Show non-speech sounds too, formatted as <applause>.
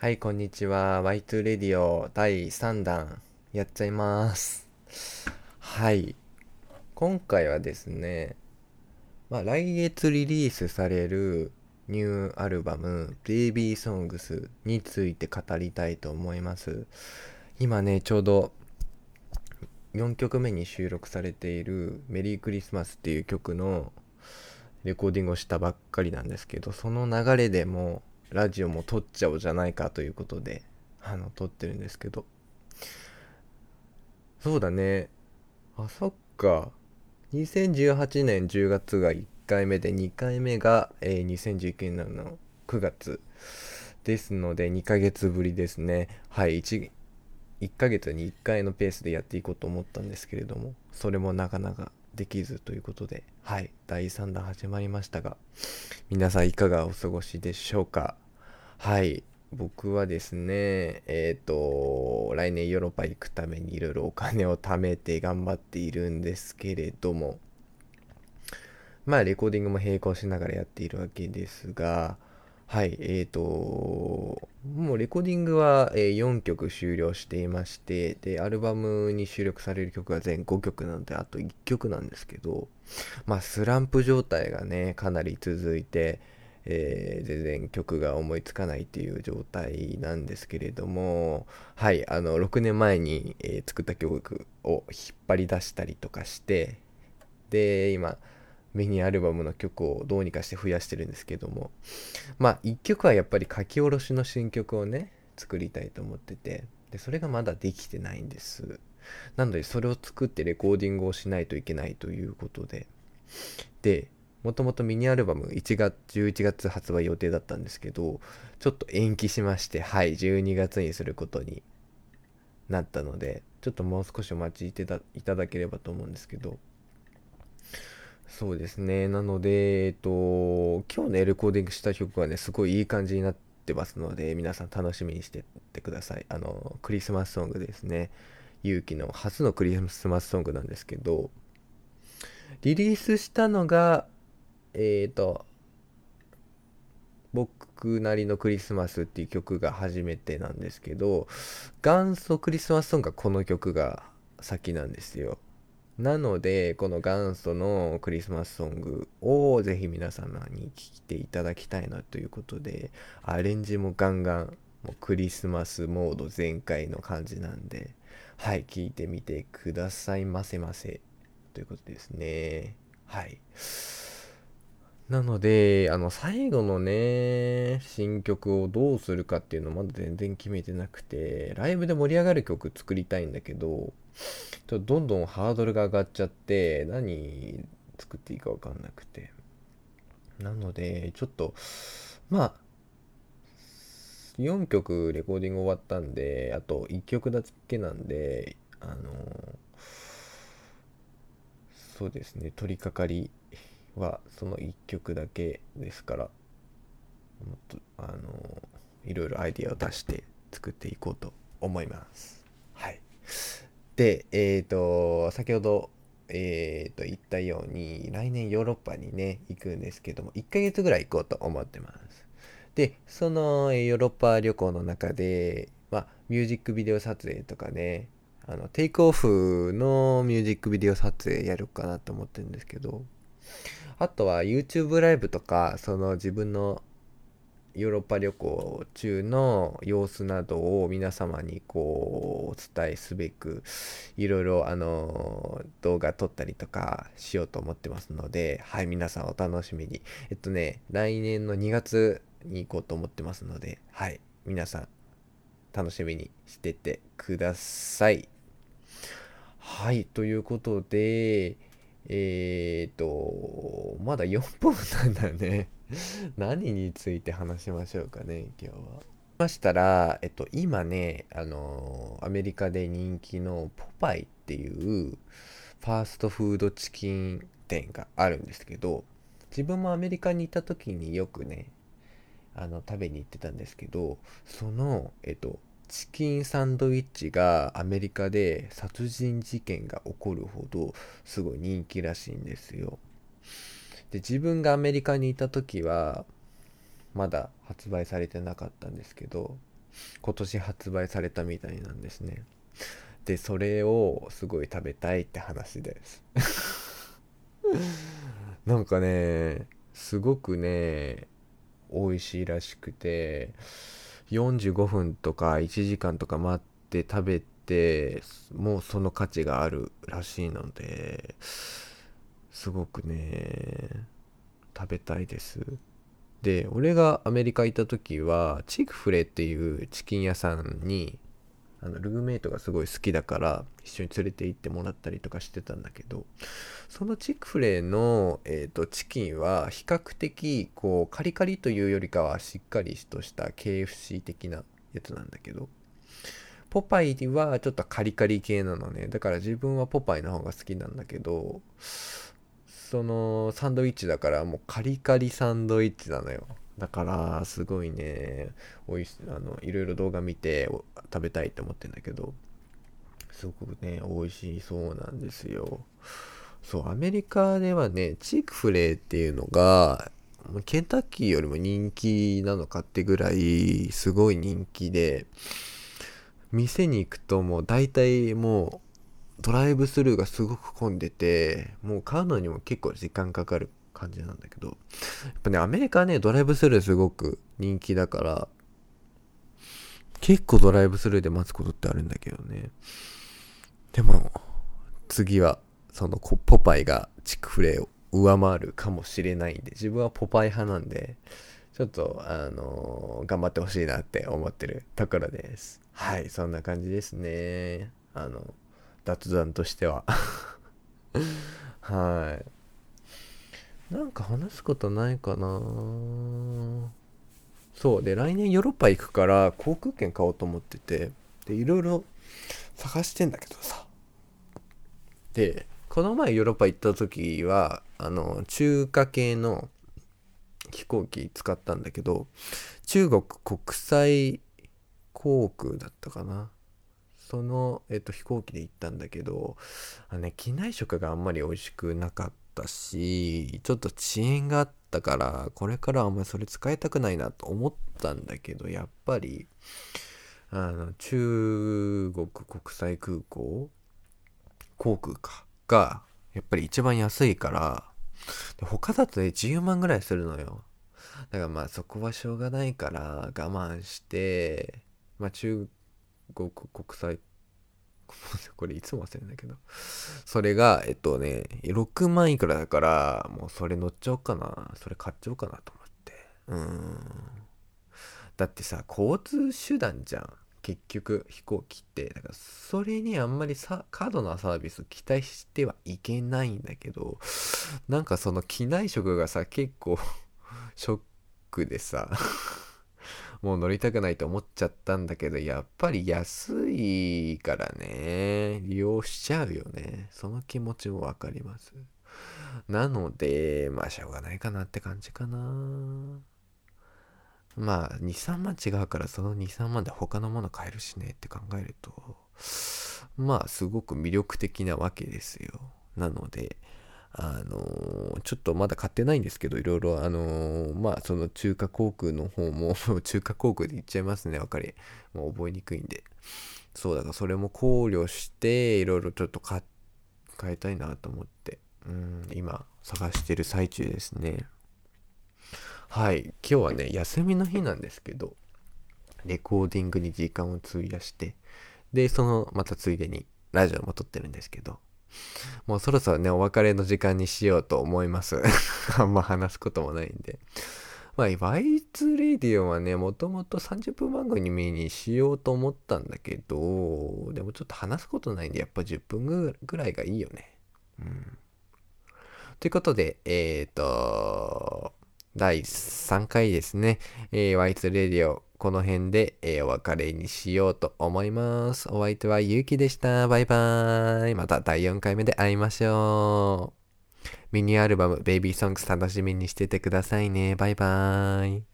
はい、こんにちは。Y2 レディオ第3弾やっちゃいます。はい。今回はですね、まあ、来月リリースされるニューアルバム Baby Songs について語りたいと思います。今ね、ちょうど4曲目に収録されているメリークリスマスっていう曲のレコーディングをしたばっかりなんですけど、その流れでもラジオも撮っちゃおうじゃないかということで、あの、撮ってるんですけど。そうだね。あ、そっか。2018年10月が1回目で、2回目が、えー2019年の9月ですので、2ヶ月ぶりですね。はい、1、1ヶ月に1回のペースでやっていこうと思ったんですけれども、それもなかなかできずということで、はい、第3弾始まりましたが、皆さんいかがお過ごしでしょうか？はい、僕はですね、えっ、と、来年ヨーロッパ行くためにいろいろお金を貯めて頑張っているんですけれども、まあ、レコーディングも並行しながらやっているわけですが、はい、えーと、もうレコーディングは、4曲終了していまして、で、アルバムに収録される曲は全5曲なので、あと1曲なんですけど、まあ、スランプ状態がね、かなり続いて、えー全然曲が思いつかないっていう状態なんですけれども、はい、あの、6年前に、え作った曲を引っ張り出したりとかして、で、今、ミニアルバムの曲をどうにかして増やしてるんですけども、まあ、1曲はやっぱり書き下ろしの新曲をね、作りたいと思ってて、で、それがまだできてないんです。なので、それを作ってレコーディングをしないといけないということで、で、もともとミニアルバム1月、11月発売予定だったんですけど、ちょっと延期しまして、はい、12月にすることになったので、ちょっともう少しお待ちいてたいただければと思うんですけど、そうですね。なので、えっと、今日ね、レコーディングした曲はね、すごいいい感じになってますので、皆さん楽しみにしてってください。あの、クリスマスソングですね。勇気の初のクリスマスソングなんですけど、リリースしたのが、えっと、僕なりのクリスマスっていう曲が初めてなんですけど、元祖クリスマスソングがこの曲が先なんですよ。なので、この元祖のクリスマスソングをぜひ皆様に聴いていただきたいなということで、アレンジもガンガン、もうクリスマスモード全開の感じなんで、はい、聴いてみてくださいませませ。ということですね。はい。なので、あの、最後のね、新曲をどうするかっていうのまだ全然決めてなくて、ライブで盛り上がる曲作りたいんだけど、ちょっとどんどんハードルが上がっちゃって、何作っていいかわかんなくて。なので、ちょっと、まあ、4曲レコーディング終わったんで、あと1曲だけなんで、あの、そうですね、取り掛かりはその1曲だけですから、もっと、あの、いろいろアイディアを出して作っていこうと思います。はい。で、えっ、と、先ほど、えっ、と、言ったように、来年ヨーロッパにね、行くんですけども、1ヶ月ぐらい行こうと思ってます。で、その、ヨーロッパ旅行の中で、まあ、ミュージックビデオ撮影とかね、あの、テイクオフのミュージックビデオ撮影やるかなと思ってるんですけど、あとは YouTube ライブとか、その自分のヨーロッパ旅行中の様子などを皆様にこうお伝えすべくいろいろあの動画撮ったりとかしようと思ってますのではい皆さんお楽しみに。えっとね来年の2月に行こうと思ってますのではい皆さん楽しみにしててください。はいということでえーとまだ4分なんだね <laughs> 何について話しましょうかね今日は。ましたら、えっと、今ね、あのアメリカで人気のポパイっていうファーストフードチキン店があるんですけど、自分もアメリカにいた時によくね、あの、食べに行ってたんですけど、その、えっと、チキンサンドイッチがアメリカで殺人事件が起こるほどすごい人気らしいんですよ。で自分がアメリカにいた時はまだ発売されてなかったんですけど今年発売されたみたいなんですねでそれをすごい食べたいって話です <laughs> なんかねすごくね美味しいらしくて45分とか1時間とか待って食べてもうその価値があるらしいのですごくね食べたいです。で俺がアメリカ行った時はチークフレっていうチキン屋さんにあのルームメイトがすごい好きだから一緒に連れて行ってもらったりとかしてたんだけどそのチックフレーの、えーと、チキンは比較的こうカリカリというよりかはしっかりとした KFC 的なやつなんだけどポパイはちょっとカリカリ系なのね。だから自分はポパイの方が好きなんだけどそのサンドイッチだからもうカリカリサンドイッチなのよ。だからすごいねおいしあのいろいろ動画見て食べたいって思ってんだけどすごくね美味しそうなんですよ。そうアメリカではねチークフレーっていうのがケンタッキーよりも人気なのかってぐらいすごい人気で店に行くともう大体もうドライブスルーがすごく混んでてもう買うのにも結構時間かかる感じなんだけど、やっぱね、アメリカはね、ドライブスルーすごく人気だから、結構ドライブスルーで待つことってあるんだけどね。でも、次は、そのポパイがチクフレを上回るかもしれないんで、自分はポパイ派なんで、ちょっと、あのー、頑張ってほしいなって思ってるところです。はい、そんな感じですね。あの、雑談としては。<laughs> はい。なんか話すことないかな。そう。で来年ヨーロッパ行くから航空券買おうと思ってて。でいろいろ探してんだけどさ。でこの前ヨーロッパ行った時はあの中華系の飛行機使ったんだけど中国国際航空だったかな。その、えっと、飛行機で行ったんだけどあのね機内食があんまり美味しくなかった。ったし、ちょっと遅延があったから、これからあんまりそれ使いたくないなと思ったんだけど、やっぱり、あの、中国国際空港航空か、が、やっぱり一番安いから、他だとね、10万ぐらいするのよ。だからまあそこはしょうがないから我慢して、まあ中国国際 <laughs> これいつも忘れるんだけど。それが、えっとね、6万いくらだから、もうそれ乗っちゃおうかな。それ買っちゃおうかなと思って。うん。だってさ、交通手段じゃん。結局、飛行機って。だから、それにあんまりさ、過度なサービス期待してはいけないんだけど、なんかその機内食がさ、結構 <laughs> ショックでさもう乗りたくないと思っちゃったんだけど、やっぱり安いからね、利用しちゃうよね。その気持ちもわかります。なので、まあしょうがないかなって感じかな。まあ、2、3万違うから、その2、3万で他のもの買えるしねって考えると、まあ、すごく魅力的なわけですよ。なので、あの、ちょっとまだ買ってないんですけど、いろいろ、あの、まあ、その中華航空の方も <laughs> 中華航空で言っちゃいますね、わかり。もう覚えにくいんで。そう、だからそれも考慮して、いろいろちょっと買変えたいなと思って、うん、今、探してる最中ですね。はい、今日はね、休みの日なんですけど、レコーディングに時間を費やして、で、その、またついでに、ラジオも撮ってるんですけど、もうそろそろね、お別れの時間にしようと思います。<laughs> あんま話すこともないんで。まあ、Y2 レディオはね、もともと30分番組にしようと思ったんだけど、でもちょっと話すことないんで、やっぱ10分ぐらいがいいよね。うん。ということで、え、ー、と、第3回ですね、えー、Y2 レディオこの辺で、えー、お別れにしようと思います。お相手はゆうきでした。バイバーイ。また第4回目で会いましょう。ミニアルバム、ベイビーソングス楽しみにしててくださいね。バイバーイ。